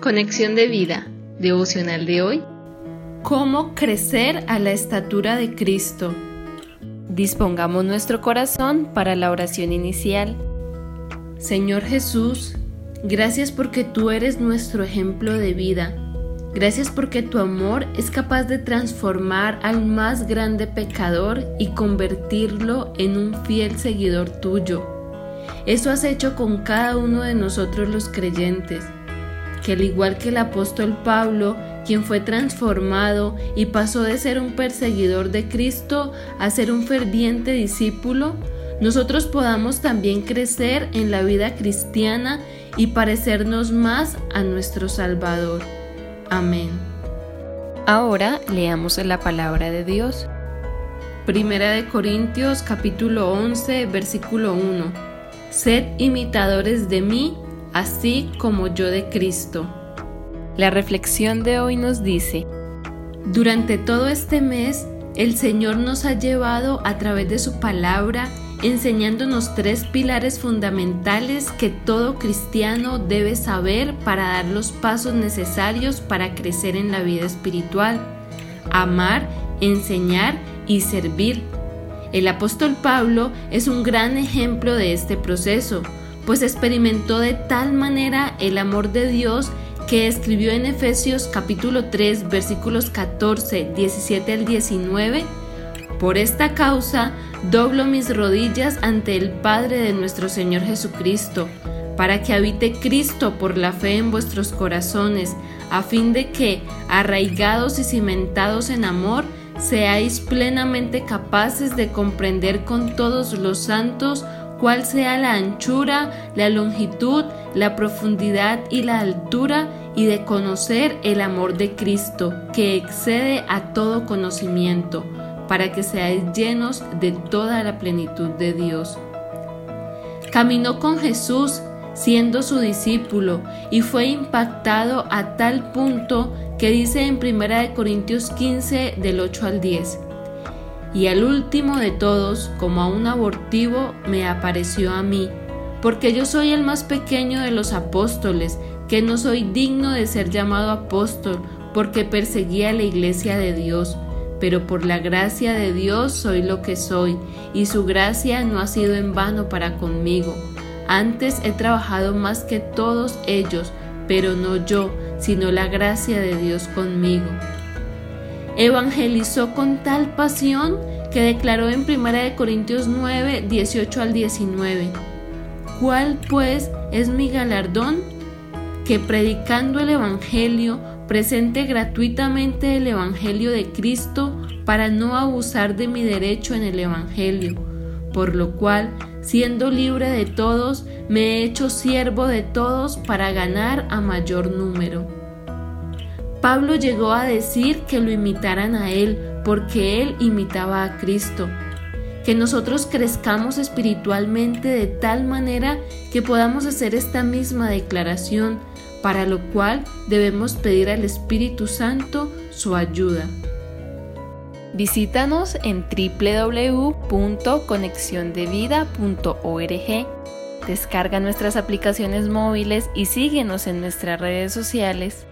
Conexión de vida, devocional de hoy. ¿Cómo crecer a la estatura de Cristo? Dispongamos nuestro corazón para la oración inicial. Señor Jesús, gracias porque tú eres nuestro ejemplo de vida. Gracias porque tu amor es capaz de transformar al más grande pecador y convertirlo en un fiel seguidor tuyo. Eso has hecho con cada uno de nosotros los creyentes, que al igual que el apóstol Pablo, quien fue transformado y pasó de ser un perseguidor de Cristo a ser un ferviente discípulo, nosotros podamos también crecer en la vida cristiana y parecernos más a nuestro Salvador. Amén. Ahora leamos la palabra de Dios. Primera de Corintios capítulo 11 versículo 1. Sed imitadores de mí, así como yo de Cristo. La reflexión de hoy nos dice, Durante todo este mes, el Señor nos ha llevado a través de su palabra enseñándonos tres pilares fundamentales que todo cristiano debe saber para dar los pasos necesarios para crecer en la vida espiritual. Amar, enseñar y servir. El apóstol Pablo es un gran ejemplo de este proceso, pues experimentó de tal manera el amor de Dios que escribió en Efesios capítulo 3 versículos 14, 17 al 19, por esta causa doblo mis rodillas ante el Padre de nuestro Señor Jesucristo, para que habite Cristo por la fe en vuestros corazones, a fin de que, arraigados y cimentados en amor, seáis plenamente capaces de comprender con todos los santos cuál sea la anchura, la longitud, la profundidad y la altura, y de conocer el amor de Cristo, que excede a todo conocimiento para que seáis llenos de toda la plenitud de Dios. Caminó con Jesús siendo su discípulo y fue impactado a tal punto que dice en 1 Corintios 15 del 8 al 10. Y al último de todos, como a un abortivo, me apareció a mí, porque yo soy el más pequeño de los apóstoles, que no soy digno de ser llamado apóstol, porque perseguía la iglesia de Dios pero por la gracia de Dios soy lo que soy, y su gracia no ha sido en vano para conmigo. Antes he trabajado más que todos ellos, pero no yo, sino la gracia de Dios conmigo. Evangelizó con tal pasión que declaró en 1 Corintios 9, 18 al 19. ¿Cuál pues es mi galardón? Que predicando el Evangelio presente gratuitamente el Evangelio de Cristo para no abusar de mi derecho en el Evangelio, por lo cual, siendo libre de todos, me he hecho siervo de todos para ganar a mayor número. Pablo llegó a decir que lo imitaran a él, porque él imitaba a Cristo. Que nosotros crezcamos espiritualmente de tal manera que podamos hacer esta misma declaración para lo cual debemos pedir al Espíritu Santo su ayuda. Visítanos en www.conexiondevida.org. Descarga nuestras aplicaciones móviles y síguenos en nuestras redes sociales